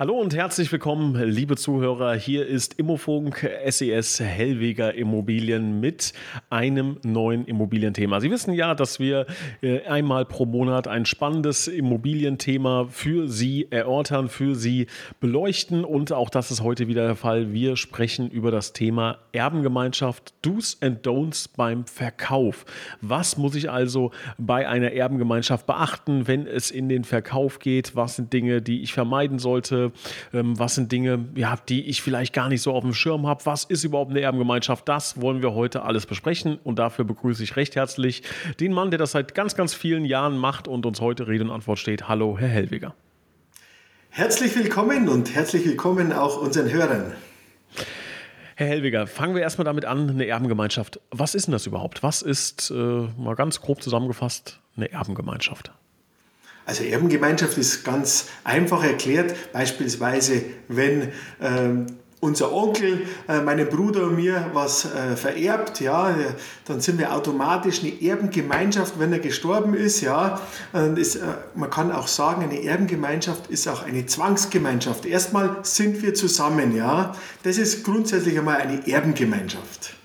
Hallo und herzlich willkommen, liebe Zuhörer. Hier ist Immofunk SES Hellweger Immobilien mit einem neuen Immobilienthema. Sie wissen ja, dass wir äh, einmal pro Monat ein spannendes Immobilienthema für Sie erörtern, für Sie beleuchten und auch das ist heute wieder der Fall. Wir sprechen über das Thema Erbengemeinschaft, Do's and Don'ts beim Verkauf. Was muss ich also bei einer Erbengemeinschaft beachten, wenn es in den Verkauf geht? Was sind Dinge, die ich vermeiden sollte? Ähm, was sind Dinge, ja, die ich vielleicht gar nicht so auf dem Schirm habe? Was ist überhaupt eine Erbengemeinschaft? Das wollen wir heute alles besprechen und dafür begrüße ich recht herzlich den Mann, der das seit ganz, ganz vielen Jahren macht und uns heute Rede und Antwort steht. Hallo, Herr Hellweger. Herzlich willkommen und herzlich willkommen auch unseren Hörern. Herr Hellweger, fangen wir erstmal damit an, eine Erbengemeinschaft. Was ist denn das überhaupt? Was ist, äh, mal ganz grob zusammengefasst, eine Erbengemeinschaft? Also Erbengemeinschaft ist ganz einfach erklärt. Beispielsweise, wenn ähm, unser Onkel äh, meinem Bruder und mir was äh, vererbt, ja, dann sind wir automatisch eine Erbengemeinschaft, wenn er gestorben ist, ja. Es, äh, man kann auch sagen, eine Erbengemeinschaft ist auch eine Zwangsgemeinschaft. Erstmal sind wir zusammen, ja. Das ist grundsätzlich einmal eine Erbengemeinschaft.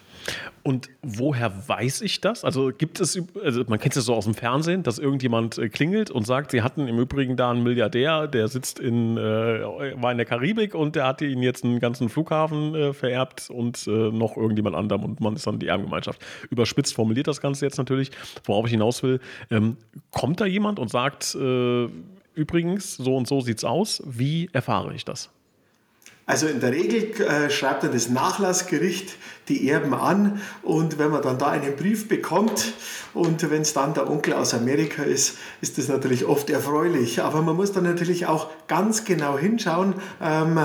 Und woher weiß ich das? Also gibt es, also man kennt es so aus dem Fernsehen, dass irgendjemand äh, klingelt und sagt, sie hatten im Übrigen da einen Milliardär, der sitzt in, äh, war in der Karibik und der hatte ihnen jetzt einen ganzen Flughafen äh, vererbt und äh, noch irgendjemand anderem und man ist dann die Erbengemeinschaft. Überspitzt formuliert das Ganze jetzt natürlich, worauf ich hinaus will. Ähm, kommt da jemand und sagt, äh, übrigens, so und so sieht's aus, wie erfahre ich das? Also in der Regel äh, schreibt dann das Nachlassgericht die Erben an und wenn man dann da einen Brief bekommt und wenn es dann der Onkel aus Amerika ist, ist das natürlich oft erfreulich. Aber man muss dann natürlich auch ganz genau hinschauen, ähm,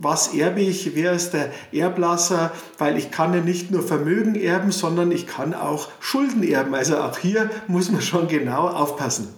was erbe ich, wer ist der Erblasser, weil ich kann ja nicht nur Vermögen erben, sondern ich kann auch Schulden erben. Also auch hier muss man schon genau aufpassen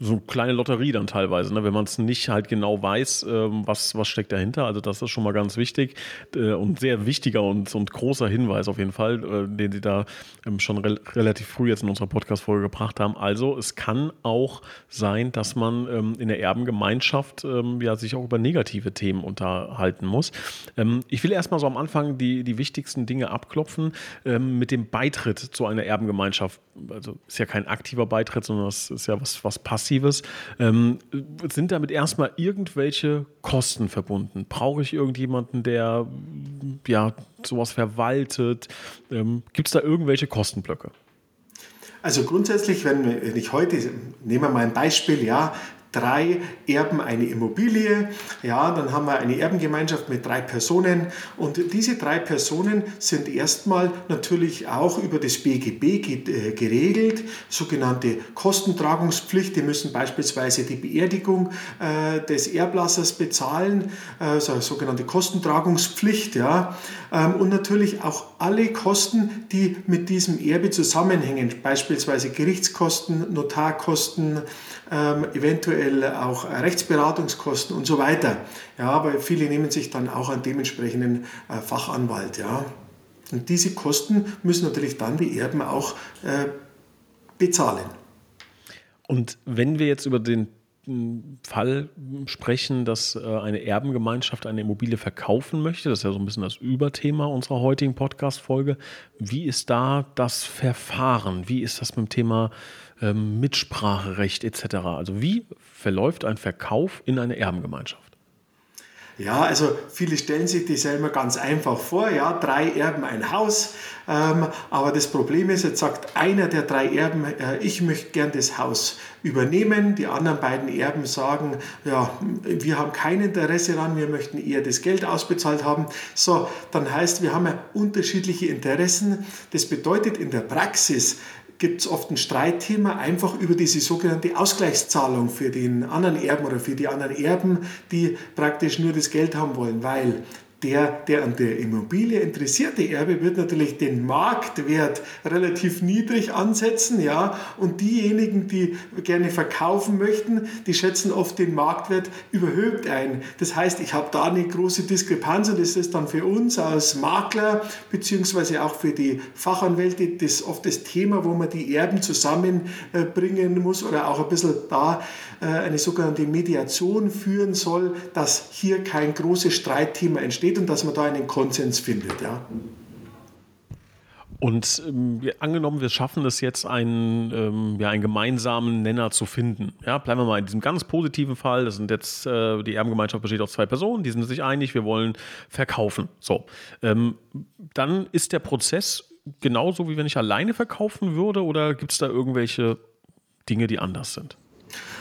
so eine kleine Lotterie dann teilweise, ne? wenn man es nicht halt genau weiß, ähm, was, was steckt dahinter. Also das ist schon mal ganz wichtig äh, und sehr wichtiger und, und großer Hinweis auf jeden Fall, äh, den Sie da ähm, schon re relativ früh jetzt in unserer Podcast-Folge gebracht haben. Also es kann auch sein, dass man ähm, in der Erbengemeinschaft ähm, ja sich auch über negative Themen unterhalten muss. Ähm, ich will erstmal so am Anfang die, die wichtigsten Dinge abklopfen ähm, mit dem Beitritt zu einer Erbengemeinschaft. Also ist ja kein aktiver Beitritt, sondern das ist ja was, was passiert Passives. Ähm, sind damit erstmal irgendwelche Kosten verbunden? Brauche ich irgendjemanden, der ja, sowas verwaltet? Ähm, Gibt es da irgendwelche Kostenblöcke? Also grundsätzlich, wenn ich heute, nehmen wir mal ein Beispiel, ja, drei erben eine Immobilie, ja, dann haben wir eine Erbengemeinschaft mit drei Personen. Und diese drei Personen sind erstmal natürlich auch über das BGB äh, geregelt, sogenannte Kostentragungspflicht, die müssen beispielsweise die Beerdigung äh, des Erblassers bezahlen, also sogenannte Kostentragungspflicht, ja, ähm, und natürlich auch alle Kosten, die mit diesem Erbe zusammenhängen, beispielsweise Gerichtskosten, Notarkosten, ähm, eventuell auch Rechtsberatungskosten und so weiter. Ja, aber viele nehmen sich dann auch einen dementsprechenden äh, Fachanwalt. Ja. Und diese Kosten müssen natürlich dann die Erben auch äh, bezahlen. Und wenn wir jetzt über den Fall sprechen, dass äh, eine Erbengemeinschaft eine Immobilie verkaufen möchte. Das ist ja so ein bisschen das Überthema unserer heutigen Podcast-Folge. Wie ist da das Verfahren? Wie ist das mit dem Thema ähm, Mitspracherecht etc.? Also wie verläuft ein Verkauf in eine Erbengemeinschaft? Ja, also viele stellen sich das ja immer ganz einfach vor, ja, drei Erben ein Haus, ähm, aber das Problem ist, jetzt sagt einer der drei Erben, äh, ich möchte gern das Haus übernehmen, die anderen beiden Erben sagen, ja, wir haben kein Interesse daran, wir möchten eher das Geld ausbezahlt haben. So, dann heißt, wir haben ja unterschiedliche Interessen. Das bedeutet in der Praxis, gibt es oft ein Streitthema einfach über diese sogenannte Ausgleichszahlung für den anderen Erben oder für die anderen Erben, die praktisch nur das Geld haben wollen, weil der, der an der Immobilie interessierte Erbe wird natürlich den Marktwert relativ niedrig ansetzen, ja, und diejenigen, die gerne verkaufen möchten, die schätzen oft den Marktwert überhöht ein. Das heißt, ich habe da eine große Diskrepanz und das ist dann für uns als Makler beziehungsweise auch für die Fachanwälte das oft das Thema, wo man die Erben zusammenbringen muss oder auch ein bisschen da äh, eine sogenannte Mediation führen soll, dass hier kein großes Streitthema entsteht und dass man da einen Konsens findet. Ja. Und ähm, angenommen, wir schaffen es jetzt, einen, ähm, ja, einen gemeinsamen Nenner zu finden. Ja, bleiben wir mal in diesem ganz positiven Fall. Das sind jetzt, äh, die Erbengemeinschaft besteht aus zwei Personen, die sind sich einig, wir wollen verkaufen. So. Ähm, dann ist der Prozess genauso, wie wenn ich alleine verkaufen würde, oder gibt es da irgendwelche Dinge, die anders sind?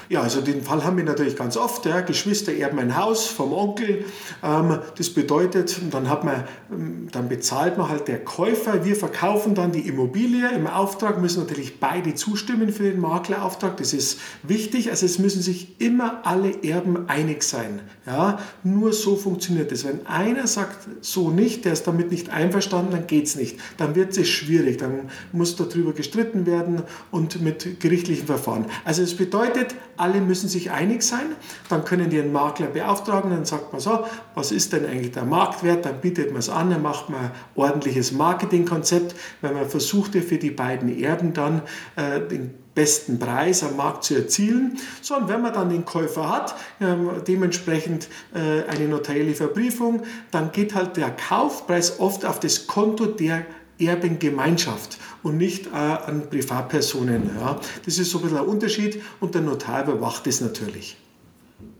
Ja, also den Fall haben wir natürlich ganz oft. Ja. Geschwister erben ein Haus vom Onkel. Ähm, das bedeutet, dann, hat man, ähm, dann bezahlt man halt der Käufer. Wir verkaufen dann die Immobilie. Im Auftrag müssen natürlich beide zustimmen für den Maklerauftrag. Das ist wichtig. Also es müssen sich immer alle Erben einig sein. Ja. Nur so funktioniert es. Wenn einer sagt so nicht, der ist damit nicht einverstanden, dann geht es nicht. Dann wird es schwierig. Dann muss darüber gestritten werden und mit gerichtlichen Verfahren. Also es bedeutet, alle müssen sich einig sein. Dann können die einen Makler beauftragen. Dann sagt man so, was ist denn eigentlich der Marktwert? Dann bietet man es an, dann macht man ein ordentliches Marketingkonzept, weil man versucht ja für die beiden Erben dann äh, den besten Preis am Markt zu erzielen. So, und wenn man dann den Käufer hat, äh, dementsprechend äh, eine notarielle Verbriefung, dann geht halt der Kaufpreis oft auf das Konto der Erbengemeinschaft und nicht äh, an Privatpersonen. Ja. Das ist so ein bisschen ein Unterschied und der Notar überwacht es natürlich.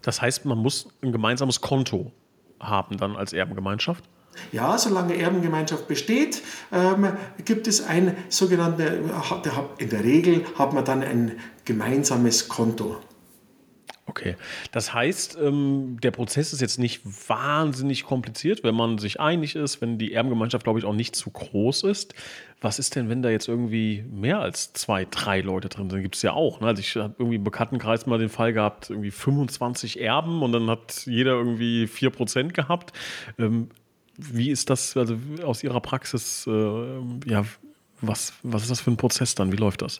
Das heißt, man muss ein gemeinsames Konto haben dann als Erbengemeinschaft? Ja, solange Erbengemeinschaft besteht, ähm, gibt es ein sogenanntes, in der Regel hat man dann ein gemeinsames Konto. Okay, das heißt, ähm, der Prozess ist jetzt nicht wahnsinnig kompliziert, wenn man sich einig ist, wenn die Erbengemeinschaft, glaube ich, auch nicht zu groß ist. Was ist denn, wenn da jetzt irgendwie mehr als zwei, drei Leute drin sind? Gibt es ja auch. Ne? Also ich habe irgendwie im Bekanntenkreis mal den Fall gehabt, irgendwie 25 Erben und dann hat jeder irgendwie 4% gehabt. Ähm, wie ist das also aus Ihrer Praxis? Äh, ja, was, was ist das für ein Prozess dann? Wie läuft das?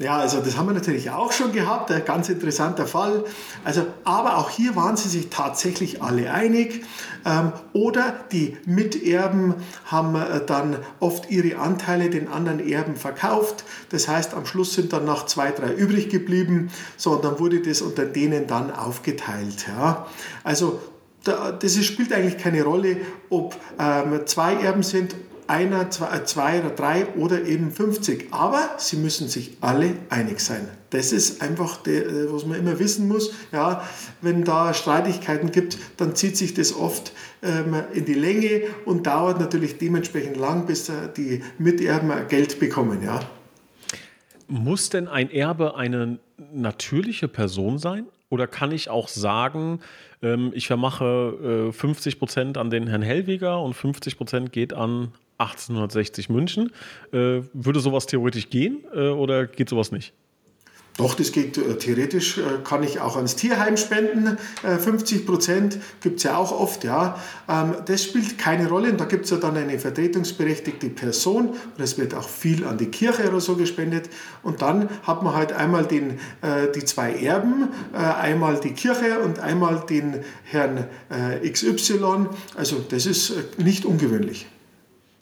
Ja, also das haben wir natürlich auch schon gehabt, ein ganz interessanter Fall. Also, aber auch hier waren sie sich tatsächlich alle einig. Ähm, oder die Miterben haben äh, dann oft ihre Anteile den anderen Erben verkauft. Das heißt, am Schluss sind dann noch zwei, drei übrig geblieben. So, und dann wurde das unter denen dann aufgeteilt. Ja. Also das spielt eigentlich keine Rolle, ob ähm, zwei Erben sind einer, zwei, zwei oder drei oder eben 50. Aber sie müssen sich alle einig sein. Das ist einfach, der, äh, was man immer wissen muss. Ja, wenn da Streitigkeiten gibt, dann zieht sich das oft ähm, in die Länge und dauert natürlich dementsprechend lang, bis die Miterben Geld bekommen. Ja. Muss denn ein Erbe eine natürliche Person sein? Oder kann ich auch sagen, ähm, ich vermache 50 äh, Prozent an den Herrn Hellweger und 50 Prozent geht an 1860 München. Äh, würde sowas theoretisch gehen äh, oder geht sowas nicht? Doch, das geht äh, theoretisch, äh, kann ich auch ans Tierheim spenden. Äh, 50 Prozent gibt es ja auch oft, ja. Ähm, das spielt keine Rolle und da gibt es ja dann eine vertretungsberechtigte Person und es wird auch viel an die Kirche oder so gespendet. Und dann hat man halt einmal den, äh, die zwei Erben, äh, einmal die Kirche und einmal den Herrn äh, XY. Also das ist nicht ungewöhnlich.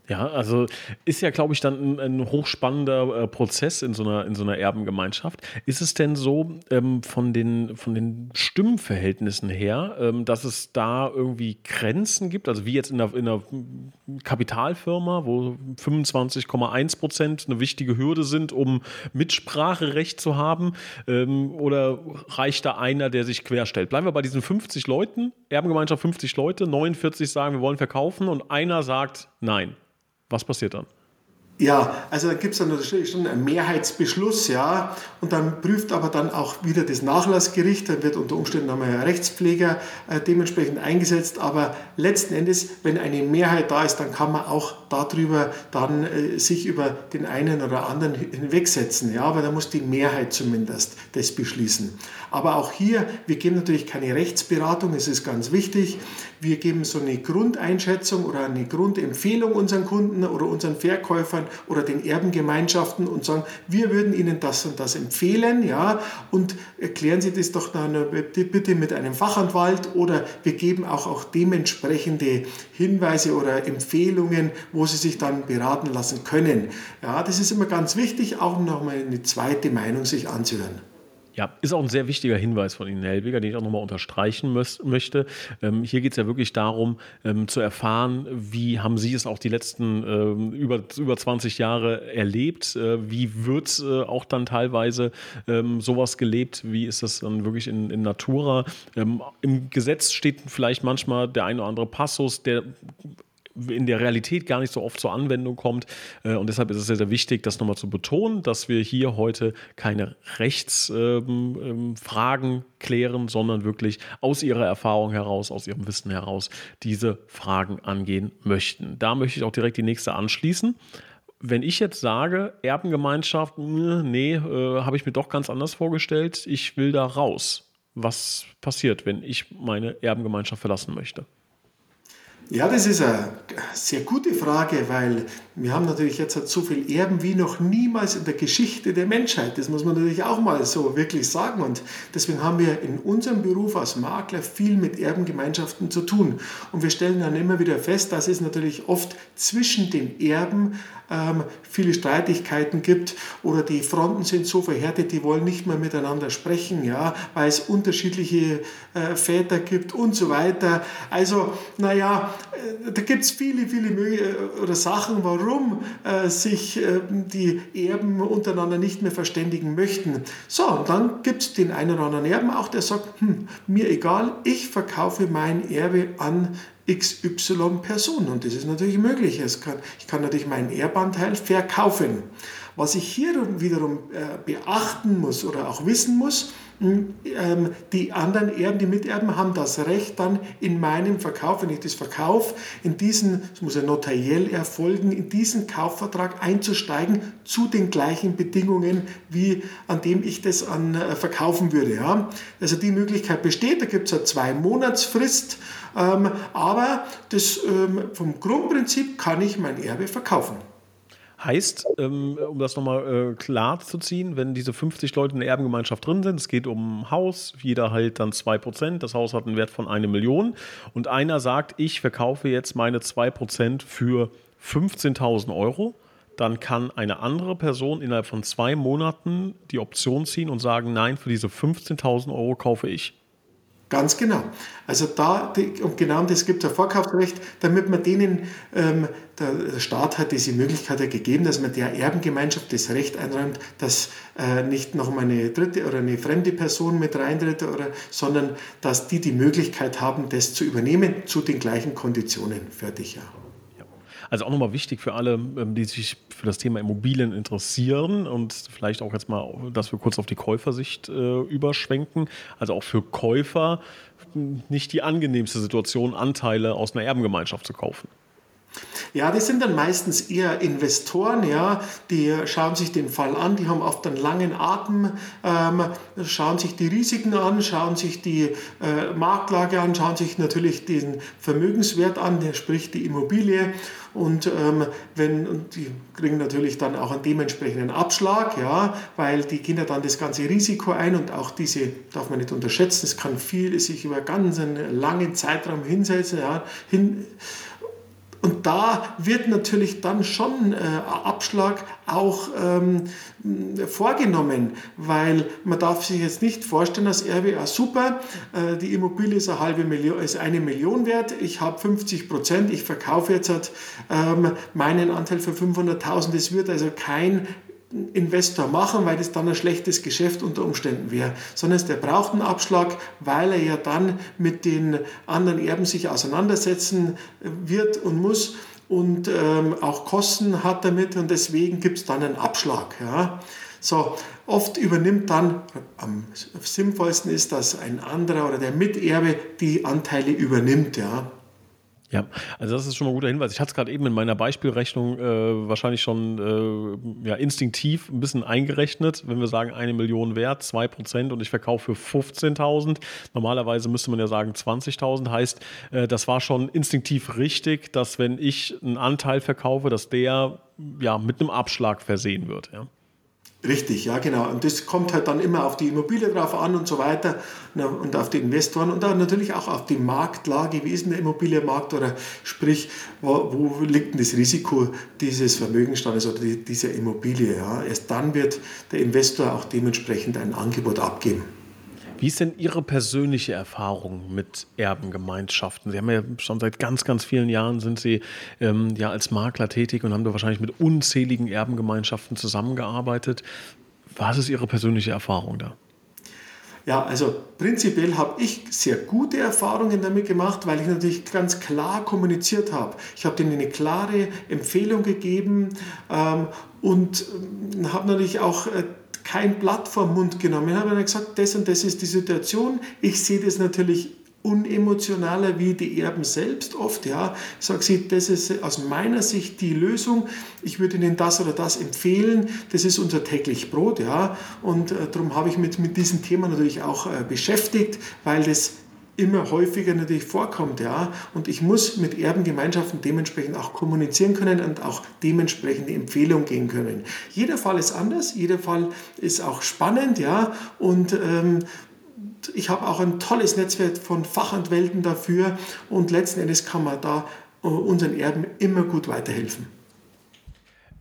Ja, also ist ja, glaube ich, dann ein, ein hochspannender äh, Prozess in so, einer, in so einer Erbengemeinschaft. Ist es denn so ähm, von, den, von den Stimmenverhältnissen her, ähm, dass es da irgendwie Grenzen gibt? Also wie jetzt in einer, in einer Kapitalfirma, wo 25,1 Prozent eine wichtige Hürde sind, um Mitspracherecht zu haben? Ähm, oder reicht da einer, der sich querstellt? Bleiben wir bei diesen 50 Leuten, Erbengemeinschaft 50 Leute, 49 sagen, wir wollen verkaufen und einer sagt nein. Was passiert dann? Ja, also da gibt es dann natürlich schon einen Mehrheitsbeschluss, ja, und dann prüft aber dann auch wieder das Nachlassgericht, dann wird unter Umständen einmal ein Rechtspfleger äh, dementsprechend eingesetzt, aber letzten Endes, wenn eine Mehrheit da ist, dann kann man auch darüber dann äh, sich über den einen oder anderen hinwegsetzen, ja, aber da muss die Mehrheit zumindest das beschließen. Aber auch hier, wir geben natürlich keine Rechtsberatung, es ist ganz wichtig, wir geben so eine Grundeinschätzung oder eine Grundempfehlung unseren Kunden oder unseren Verkäufern oder den Erbengemeinschaften und sagen, wir würden Ihnen das und das empfehlen, ja, und erklären Sie das doch dann bitte mit einem Fachanwalt oder wir geben auch, auch dementsprechende Hinweise oder Empfehlungen, wo Sie sich dann beraten lassen können. Ja, das ist immer ganz wichtig, auch nochmal eine zweite Meinung sich anzuhören. Ja, ist auch ein sehr wichtiger Hinweis von Ihnen, Herr Helbiger, den ich auch nochmal unterstreichen möchte. Ähm, hier geht es ja wirklich darum, ähm, zu erfahren, wie haben Sie es auch die letzten ähm, über, über 20 Jahre erlebt? Äh, wie wird äh, auch dann teilweise ähm, sowas gelebt? Wie ist das dann wirklich in, in Natura? Ähm, Im Gesetz steht vielleicht manchmal der ein oder andere Passus, der in der Realität gar nicht so oft zur Anwendung kommt. Äh, und deshalb ist es sehr, sehr wichtig, das nochmal zu betonen, dass wir hier heute keine Rechtsfragen klären, sondern wirklich aus Ihrer Erfahrung heraus, aus Ihrem Wissen heraus diese Fragen angehen möchten. Da möchte ich auch direkt die nächste anschließen wenn ich jetzt sage, Erbengemeinschaft, nee, äh, habe ich mir doch ganz anders vorgestellt, ich will da raus. Was passiert, wenn ich meine Erbengemeinschaft verlassen möchte? Ja, das ist eine sehr gute Frage, weil wir haben natürlich jetzt so viel Erben wie noch niemals in der Geschichte der Menschheit. Das muss man natürlich auch mal so wirklich sagen. Und deswegen haben wir in unserem Beruf als Makler viel mit Erbengemeinschaften zu tun. Und wir stellen dann immer wieder fest, dass es natürlich oft zwischen den Erben ähm, viele Streitigkeiten gibt oder die Fronten sind so verhärtet, die wollen nicht mehr miteinander sprechen, ja, weil es unterschiedliche äh, Väter gibt und so weiter. Also, naja, äh, da gibt es viele, viele Möge äh, oder Sachen, warum äh, sich äh, die Erben untereinander nicht mehr verständigen möchten. So, und dann gibt es den einen oder anderen Erben auch, der sagt, hm, mir egal, ich verkaufe mein Erbe an XY Personen. Und das ist natürlich möglich. Kann, ich kann natürlich meinen Erbanteil verkaufen. Was ich hier wiederum äh, beachten muss oder auch wissen muss, die anderen Erben, die Miterben, haben das Recht dann in meinem Verkauf, wenn ich das verkaufe, in diesen, das muss ja notariell erfolgen, in diesen Kaufvertrag einzusteigen zu den gleichen Bedingungen, wie an dem ich das an, äh, verkaufen würde. Ja? Also die Möglichkeit besteht, da gibt es eine zwei Monatsfrist, ähm, aber das, ähm, vom Grundprinzip kann ich mein Erbe verkaufen. Heißt, ähm, um das nochmal äh, klar zu ziehen, wenn diese 50 Leute in der Erbengemeinschaft drin sind, es geht um ein Haus, jeder halt dann 2%, das Haus hat einen Wert von eine Million und einer sagt, ich verkaufe jetzt meine 2% für 15.000 Euro, dann kann eine andere Person innerhalb von zwei Monaten die Option ziehen und sagen, nein, für diese 15.000 Euro kaufe ich. Ganz genau. Also da, und genau das gibt es ein Vorkaufsrecht, damit man denen, ähm, der Staat hat diese Möglichkeit gegeben, dass man der Erbengemeinschaft das Recht einräumt, dass äh, nicht noch mal eine dritte oder eine fremde Person mit reintritt, oder, sondern dass die die Möglichkeit haben, das zu übernehmen zu den gleichen Konditionen. Fertig, ja. Also auch nochmal wichtig für alle, ähm, die sich für das Thema Immobilien interessieren und vielleicht auch jetzt mal, dass wir kurz auf die Käufersicht äh, überschwenken. Also auch für Käufer hm, nicht die angenehmste Situation, Anteile aus einer Erbengemeinschaft zu kaufen. Ja, das sind dann meistens eher Investoren, ja, die schauen sich den Fall an, die haben oft einen langen Atem, ähm, schauen sich die Risiken an, schauen sich die äh, Marktlage an, schauen sich natürlich den Vermögenswert an, der spricht die Immobilie und ähm, wenn und die kriegen natürlich dann auch einen dementsprechenden Abschlag, ja, weil die ja dann das ganze Risiko ein und auch diese darf man nicht unterschätzen. Es kann viel sich über ganz einen langen Zeitraum hinsetzen, ja, hin, und da wird natürlich dann schon äh, Abschlag auch ähm, vorgenommen, weil man darf sich jetzt nicht vorstellen, als RWA super, äh, die Immobilie ist eine halbe Million, ist eine Million wert, ich habe 50 Prozent, ich verkaufe jetzt halt, ähm, meinen Anteil für 500.000, das wird also kein Investor machen, weil das dann ein schlechtes Geschäft unter Umständen wäre, sondern der braucht einen Abschlag, weil er ja dann mit den anderen Erben sich auseinandersetzen wird und muss. und ähm, auch Kosten hat damit und deswegen gibt es dann einen Abschlag. Ja. So, oft übernimmt dann, am sinnvollsten ist, dass ein anderer oder der Miterbe die Anteile übernimmt. Ja. Ja, also das ist schon mal ein guter Hinweis. Ich hatte es gerade eben in meiner Beispielrechnung äh, wahrscheinlich schon äh, ja, instinktiv ein bisschen eingerechnet. Wenn wir sagen, eine Million wert, zwei Prozent und ich verkaufe für 15.000. Normalerweise müsste man ja sagen 20.000. Heißt, äh, das war schon instinktiv richtig, dass wenn ich einen Anteil verkaufe, dass der ja mit einem Abschlag versehen wird. Ja. Richtig, ja genau. Und das kommt halt dann immer auf die Immobilie drauf an und so weiter und auf die Investoren und dann natürlich auch auf die Marktlage, wie ist denn der Immobilienmarkt oder sprich, wo, wo liegt denn das Risiko dieses Vermögensstandes oder dieser Immobilie. Ja. Erst dann wird der Investor auch dementsprechend ein Angebot abgeben. Wie ist denn Ihre persönliche Erfahrung mit Erbengemeinschaften? Sie haben ja schon seit ganz, ganz vielen Jahren sind Sie ähm, ja als Makler tätig und haben da wahrscheinlich mit unzähligen Erbengemeinschaften zusammengearbeitet. Was ist Ihre persönliche Erfahrung da? Ja, also prinzipiell habe ich sehr gute Erfahrungen damit gemacht, weil ich natürlich ganz klar kommuniziert habe. Ich habe denen eine klare Empfehlung gegeben ähm, und äh, habe natürlich auch äh, kein Blatt vom Mund genommen. Ich habe dann gesagt, das und das ist die Situation. Ich sehe das natürlich unemotionaler wie die Erben selbst oft. Ja. Ich sage sie, das ist aus meiner Sicht die Lösung. Ich würde Ihnen das oder das empfehlen. Das ist unser täglich Brot. Ja. Und äh, darum habe ich mich mit diesem Thema natürlich auch äh, beschäftigt, weil das immer häufiger natürlich vorkommt. Ja? Und ich muss mit Erbengemeinschaften dementsprechend auch kommunizieren können und auch dementsprechend die Empfehlung gehen können. Jeder Fall ist anders, jeder Fall ist auch spannend. Ja? Und ähm, ich habe auch ein tolles Netzwerk von Fachanwälten dafür und letzten Endes kann man da äh, unseren Erben immer gut weiterhelfen.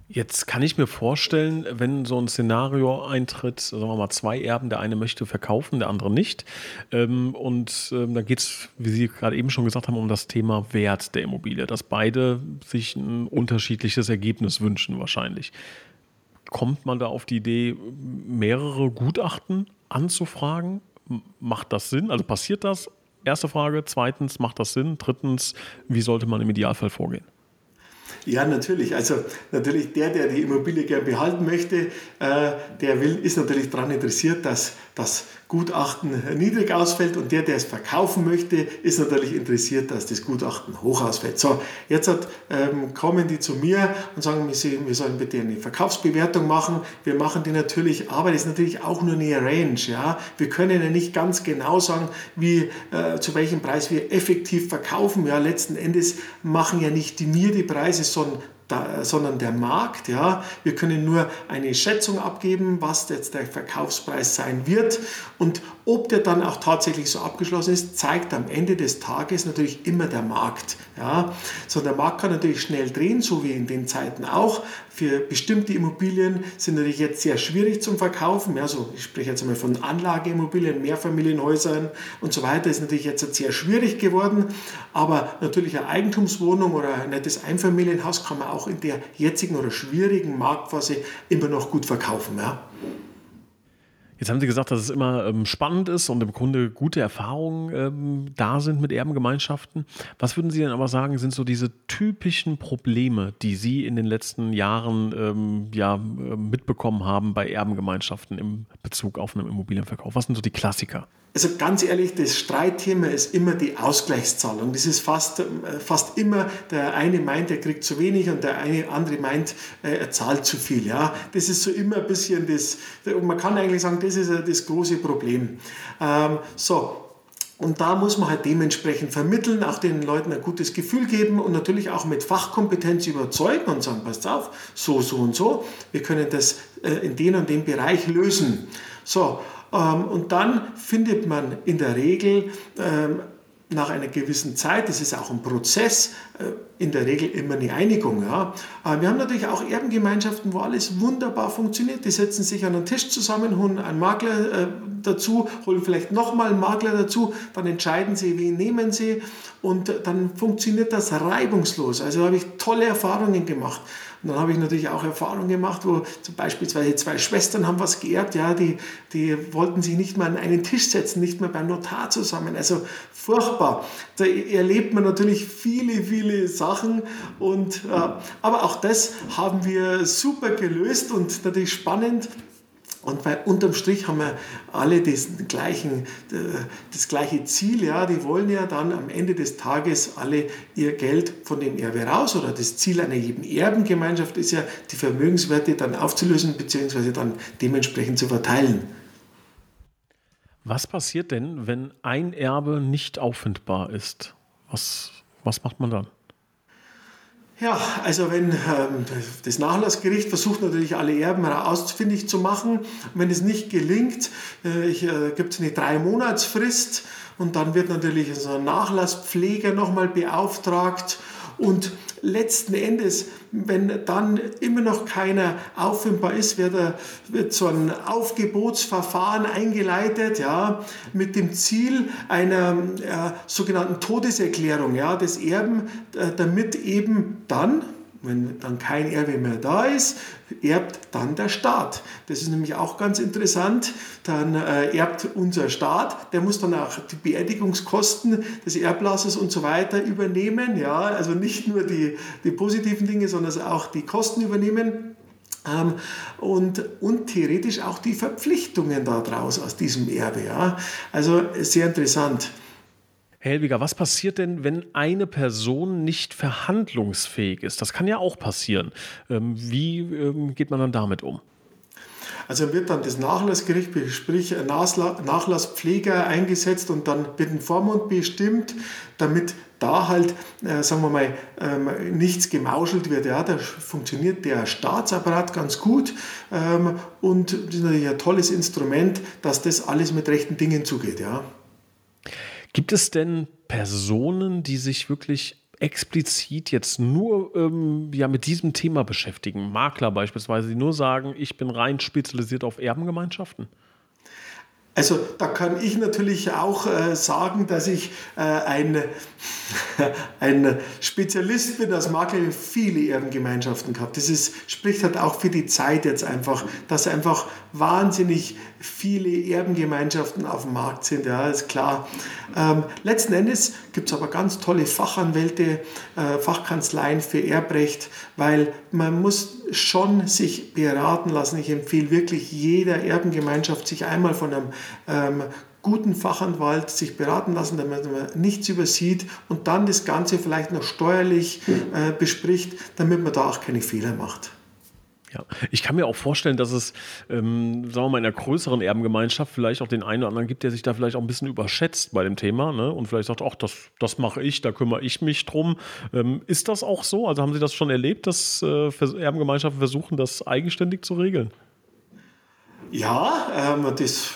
Jetzt kann ich mir vorstellen, wenn so ein Szenario eintritt, sagen wir mal zwei Erben, der eine möchte verkaufen, der andere nicht. Ähm, und ähm, da geht es, wie Sie gerade eben schon gesagt haben, um das Thema Wert der Immobilie, dass beide sich ein unterschiedliches Ergebnis wünschen wahrscheinlich. Kommt man da auf die Idee, mehrere Gutachten anzufragen? Macht das Sinn? Also passiert das? Erste Frage. Zweitens, macht das Sinn? Drittens, wie sollte man im Idealfall vorgehen? Ja, natürlich. Also natürlich der, der die Immobilie gern behalten möchte, äh, der will, ist natürlich daran interessiert, dass das Gutachten niedrig ausfällt und der, der es verkaufen möchte, ist natürlich interessiert, dass das Gutachten hoch ausfällt. So, jetzt hat, ähm, kommen die zu mir und sagen, wir sollen bitte eine Verkaufsbewertung machen. Wir machen die natürlich, aber das ist natürlich auch nur eine Range. Ja? Wir können ja nicht ganz genau sagen, wie, äh, zu welchem Preis wir effektiv verkaufen. Ja, letzten Endes machen ja nicht die mir die Preise, sondern da, sondern der Markt. Ja. Wir können nur eine Schätzung abgeben, was jetzt der Verkaufspreis sein wird. Und ob der dann auch tatsächlich so abgeschlossen ist, zeigt am Ende des Tages natürlich immer der Markt. Ja. So, der Markt kann natürlich schnell drehen, so wie in den Zeiten auch. Für bestimmte Immobilien sind natürlich jetzt sehr schwierig zum Verkaufen. Ja, so, ich spreche jetzt einmal von Anlageimmobilien, Mehrfamilienhäusern und so weiter. Ist natürlich jetzt sehr schwierig geworden. Aber natürlich eine Eigentumswohnung oder ein nettes Einfamilienhaus kann man auch in der jetzigen oder schwierigen Marktphase immer noch gut verkaufen. Ja. Jetzt haben Sie gesagt, dass es immer ähm, spannend ist und im Grunde gute Erfahrungen ähm, da sind mit Erbengemeinschaften. Was würden Sie denn aber sagen, sind so diese typischen Probleme, die Sie in den letzten Jahren ähm, ja, äh, mitbekommen haben bei Erbengemeinschaften im Bezug auf einen Immobilienverkauf? Was sind so die Klassiker? Also ganz ehrlich, das Streitthema ist immer die Ausgleichszahlung. Das ist fast, äh, fast immer, der eine meint, er kriegt zu wenig und der eine andere meint, äh, er zahlt zu viel. Ja? Das ist so immer ein bisschen das, man kann eigentlich sagen, das ist das große Problem. Ähm, so, und da muss man halt dementsprechend vermitteln, auch den Leuten ein gutes Gefühl geben und natürlich auch mit Fachkompetenz überzeugen und sagen, passt auf, so, so und so, wir können das äh, in den und dem Bereich lösen. So, und dann findet man in der Regel ähm, nach einer gewissen Zeit, das ist auch ein Prozess, in der Regel immer eine Einigung. Ja. Wir haben natürlich auch Erbengemeinschaften, wo alles wunderbar funktioniert. Die setzen sich an einen Tisch zusammen, holen einen Makler äh, dazu, holen vielleicht nochmal einen Makler dazu, dann entscheiden sie, wen nehmen sie und dann funktioniert das reibungslos. Also habe ich tolle Erfahrungen gemacht. Und dann habe ich natürlich auch Erfahrungen gemacht, wo zum Beispiel zwei Schwestern haben was geerbt, ja, die, die wollten sich nicht mal an einen Tisch setzen, nicht mal beim Notar zusammen. Also furchtbar. Da erlebt man natürlich viele, viele Sachen. Und, äh, aber auch das haben wir super gelöst und natürlich spannend. Und weil unterm Strich haben wir alle diesen gleichen, äh, das gleiche Ziel. Ja, die wollen ja dann am Ende des Tages alle ihr Geld von dem Erbe raus. Oder das Ziel einer jeden Erbengemeinschaft ist ja, die Vermögenswerte dann aufzulösen bzw. dann dementsprechend zu verteilen. Was passiert denn, wenn ein Erbe nicht auffindbar ist? Was, was macht man dann? Ja, also wenn ähm, das Nachlassgericht versucht natürlich alle Erben ausfindig zu machen, wenn es nicht gelingt, äh, äh, gibt es eine Drei-Monats-Frist. Und dann wird natürlich so ein Nachlasspfleger nochmal beauftragt. Und letzten Endes, wenn dann immer noch keiner auffindbar ist, wird, wird so ein Aufgebotsverfahren eingeleitet, ja, mit dem Ziel einer äh, sogenannten Todeserklärung ja, des Erben, äh, damit eben dann, wenn dann kein Erbe mehr da ist, erbt dann der Staat. Das ist nämlich auch ganz interessant. Dann äh, erbt unser Staat, der muss dann auch die Beerdigungskosten des Erblasses und so weiter übernehmen. Ja, also nicht nur die, die positiven Dinge, sondern auch die Kosten übernehmen. Ähm, und, und theoretisch auch die Verpflichtungen daraus aus diesem Erbe. Ja. Also sehr interessant. Helwiger, was passiert denn, wenn eine Person nicht verhandlungsfähig ist? Das kann ja auch passieren. Ähm, wie ähm, geht man dann damit um? Also wird dann das Nachlassgericht, sprich Nachlasspfleger eingesetzt und dann wird ein Vormund bestimmt, damit da halt, äh, sagen wir mal, ähm, nichts gemauschelt wird. Ja, da funktioniert der Staatsapparat ganz gut ähm, und das ist natürlich ein tolles Instrument, dass das alles mit rechten Dingen zugeht. Ja. Gibt es denn Personen, die sich wirklich explizit jetzt nur ähm, ja, mit diesem Thema beschäftigen? Makler beispielsweise, die nur sagen, ich bin rein spezialisiert auf Erbengemeinschaften? Also da kann ich natürlich auch äh, sagen, dass ich äh, ein, ein Spezialist bin als Makler viele Erbengemeinschaften gehabt. Das ist, spricht halt auch für die Zeit jetzt einfach, dass einfach wahnsinnig viele Erbengemeinschaften auf dem Markt sind, ja, ist klar. Ähm, letzten Endes gibt es aber ganz tolle Fachanwälte, äh, Fachkanzleien für Erbrecht, weil man muss schon sich beraten lassen. Ich empfehle wirklich jeder Erbengemeinschaft, sich einmal von einem ähm, guten Fachanwalt sich beraten lassen, damit man nichts übersieht und dann das Ganze vielleicht noch steuerlich äh, bespricht, damit man da auch keine Fehler macht. Ja, ich kann mir auch vorstellen, dass es, ähm, sagen wir mal, in einer größeren Erbengemeinschaft vielleicht auch den einen oder anderen gibt, der sich da vielleicht auch ein bisschen überschätzt bei dem Thema ne? und vielleicht sagt, ach, das, das mache ich, da kümmere ich mich drum. Ähm, ist das auch so? Also haben Sie das schon erlebt, dass äh, Erbengemeinschaften versuchen, das eigenständig zu regeln? Ja, ähm, das,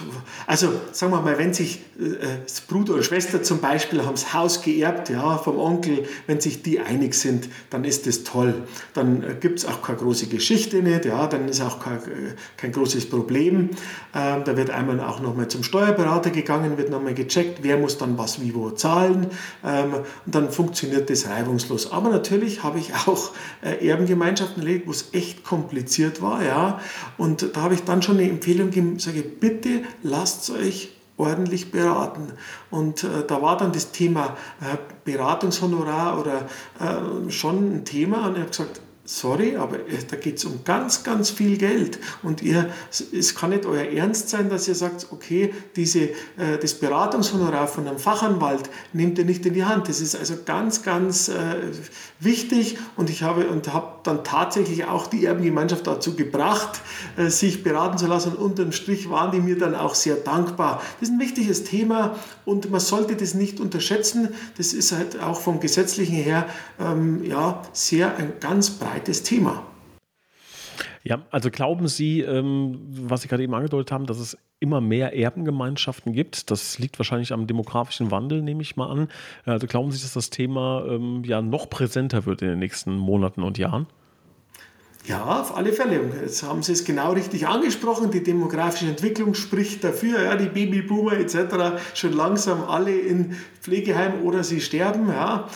also sagen wir mal, wenn sich äh, Bruder oder Schwester zum Beispiel haben das Haus geerbt, ja, vom Onkel, wenn sich die einig sind, dann ist das toll. Dann äh, gibt es auch keine große Geschichte nicht, ja, dann ist auch kein, äh, kein großes Problem. Ähm, da wird einmal auch nochmal zum Steuerberater gegangen, wird nochmal gecheckt, wer muss dann was wie wo zahlen ähm, und dann funktioniert das reibungslos. Aber natürlich habe ich auch äh, Erbengemeinschaften erlebt, wo es echt kompliziert war, ja, und da habe ich dann schon eine Empfehlung geben, sage bitte lasst euch ordentlich beraten. Und äh, da war dann das Thema äh, Beratungshonorar oder äh, schon ein Thema und ich habe gesagt, sorry, aber da geht es um ganz, ganz viel Geld. Und ihr, es kann nicht euer Ernst sein, dass ihr sagt, okay, diese, äh, das Beratungshonorar von einem Fachanwalt nehmt ihr nicht in die Hand. Das ist also ganz, ganz äh, wichtig. Und ich habe und habe dann tatsächlich auch die Erbengemeinschaft dazu gebracht, äh, sich beraten zu lassen. Und unterm Strich waren die mir dann auch sehr dankbar. Das ist ein wichtiges Thema und man sollte das nicht unterschätzen. Das ist halt auch vom Gesetzlichen her ähm, ja, sehr ein ganz breites breites Thema. Ja, also glauben Sie, ähm, was Sie gerade eben angedeutet haben, dass es immer mehr Erbengemeinschaften gibt. Das liegt wahrscheinlich am demografischen Wandel, nehme ich mal an. Also glauben Sie, dass das Thema ähm, ja noch präsenter wird in den nächsten Monaten und Jahren? Ja, auf alle Fälle. Jetzt haben Sie es genau richtig angesprochen. Die demografische Entwicklung spricht dafür. Ja, die Babyboomer etc. schon langsam alle in Pflegeheim oder sie sterben. Ja.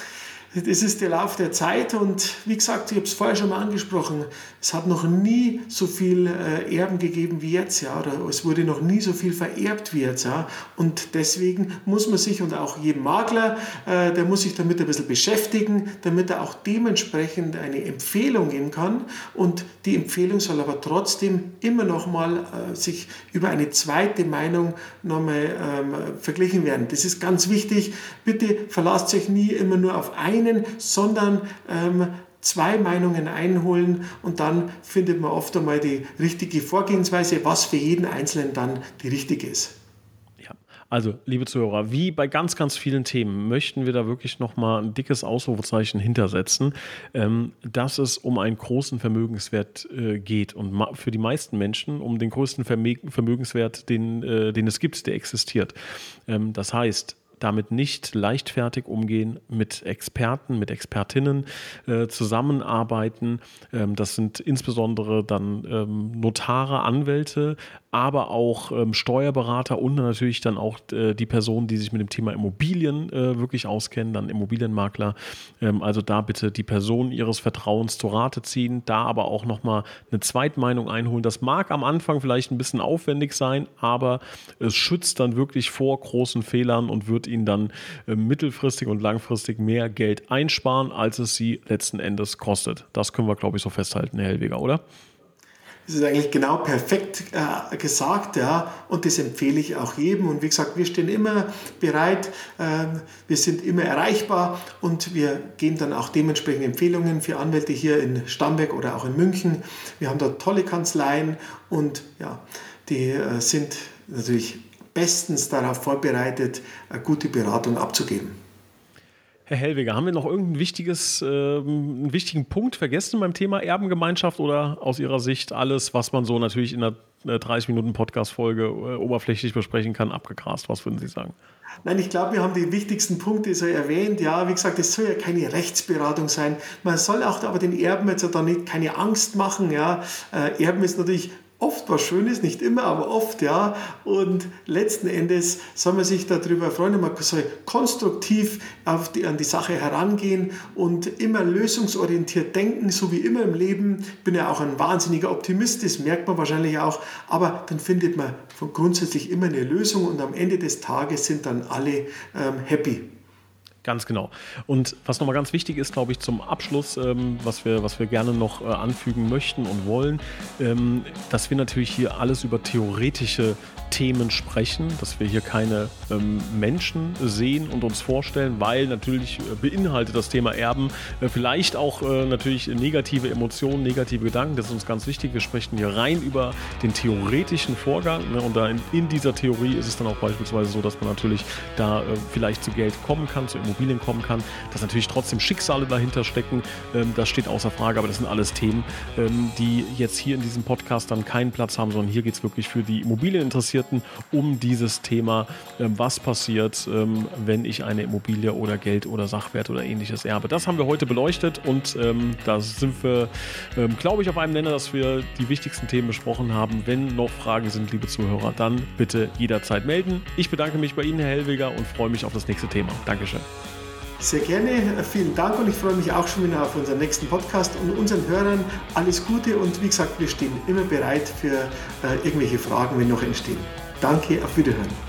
Das ist der Lauf der Zeit und wie gesagt, ich habe es vorher schon mal angesprochen, es hat noch nie so viel äh, Erben gegeben wie jetzt, ja, oder es wurde noch nie so viel vererbt wie jetzt, ja, und deswegen muss man sich und auch jedem Makler, äh, der muss sich damit ein bisschen beschäftigen, damit er auch dementsprechend eine Empfehlung geben kann und die Empfehlung soll aber trotzdem immer noch mal äh, sich über eine zweite Meinung nochmal ähm, verglichen werden. Das ist ganz wichtig. Bitte verlasst euch nie immer nur auf eine einen, sondern ähm, zwei Meinungen einholen und dann findet man oft einmal die richtige Vorgehensweise, was für jeden Einzelnen dann die richtige ist. Also, liebe Zuhörer, wie bei ganz, ganz vielen Themen möchten wir da wirklich nochmal ein dickes Ausrufezeichen hintersetzen, ähm, dass es um einen großen Vermögenswert äh, geht und für die meisten Menschen um den größten Vermögenswert, den, äh, den es gibt, der existiert. Ähm, das heißt, damit nicht leichtfertig umgehen, mit Experten, mit Expertinnen äh, zusammenarbeiten. Ähm, das sind insbesondere dann ähm, Notare, Anwälte, aber auch ähm, Steuerberater und natürlich dann auch äh, die Personen, die sich mit dem Thema Immobilien äh, wirklich auskennen, dann Immobilienmakler. Ähm, also da bitte die Person ihres Vertrauens zu Rate ziehen, da aber auch nochmal eine Zweitmeinung einholen. Das mag am Anfang vielleicht ein bisschen aufwendig sein, aber es schützt dann wirklich vor großen Fehlern und wird ihnen dann äh, mittelfristig und langfristig mehr Geld einsparen, als es sie letzten Endes kostet. Das können wir, glaube ich, so festhalten, Herr Hellweger, oder? Das ist eigentlich genau perfekt äh, gesagt, ja, und das empfehle ich auch jedem. Und wie gesagt, wir stehen immer bereit, äh, wir sind immer erreichbar und wir geben dann auch dementsprechend Empfehlungen für Anwälte hier in Stamberg oder auch in München. Wir haben da tolle Kanzleien und ja, die äh, sind natürlich bestens darauf vorbereitet, eine gute Beratung abzugeben. Herr Hellweger, haben wir noch irgendeinen wichtiges, äh, einen wichtigen Punkt vergessen beim Thema Erbengemeinschaft oder aus Ihrer Sicht alles, was man so natürlich in einer 30 Minuten Podcast-Folge äh, oberflächlich besprechen kann, abgegrast? Was würden Sie sagen? Nein, ich glaube, wir haben die wichtigsten Punkte so erwähnt. Ja, wie gesagt, es soll ja keine Rechtsberatung sein. Man soll auch aber den Erben jetzt da nicht keine Angst machen. Ja, äh, Erben ist natürlich oft was Schönes, nicht immer, aber oft, ja. Und letzten Endes soll man sich darüber freuen, man soll konstruktiv auf die, an die Sache herangehen und immer lösungsorientiert denken, so wie immer im Leben. Ich bin ja auch ein wahnsinniger Optimist, das merkt man wahrscheinlich auch, aber dann findet man grundsätzlich immer eine Lösung und am Ende des Tages sind dann alle ähm, happy. Ganz genau. Und was nochmal ganz wichtig ist, glaube ich, zum Abschluss, ähm, was, wir, was wir gerne noch äh, anfügen möchten und wollen, ähm, dass wir natürlich hier alles über theoretische Themen sprechen, dass wir hier keine ähm, Menschen sehen und uns vorstellen, weil natürlich äh, beinhaltet das Thema Erben äh, vielleicht auch äh, natürlich negative Emotionen, negative Gedanken. Das ist uns ganz wichtig. Wir sprechen hier rein über den theoretischen Vorgang ne? und da in, in, dieser Theorie ist es dann auch beispielsweise so, dass man natürlich da äh, vielleicht zu Geld kommen kann, zu Immobilien kommen kann, dass natürlich trotzdem Schicksale dahinter stecken. Ähm, das steht außer Frage, aber das sind alles Themen, ähm, die jetzt hier in diesem Podcast dann keinen Platz haben, sondern hier geht es wirklich für die Immobilieninteressierten Interessierten um dieses Thema, ähm, was passiert, wenn ich eine Immobilie oder Geld oder Sachwert oder ähnliches erbe. Das haben wir heute beleuchtet und da sind wir, glaube ich, auf einem Nenner, dass wir die wichtigsten Themen besprochen haben. Wenn noch Fragen sind, liebe Zuhörer, dann bitte jederzeit melden. Ich bedanke mich bei Ihnen, Herr Hellweger, und freue mich auf das nächste Thema. Dankeschön. Sehr gerne, vielen Dank und ich freue mich auch schon wieder auf unseren nächsten Podcast und unseren Hörern alles Gute und wie gesagt, wir stehen immer bereit für äh, irgendwelche Fragen, wenn noch entstehen. Danke, auf Wiederhören.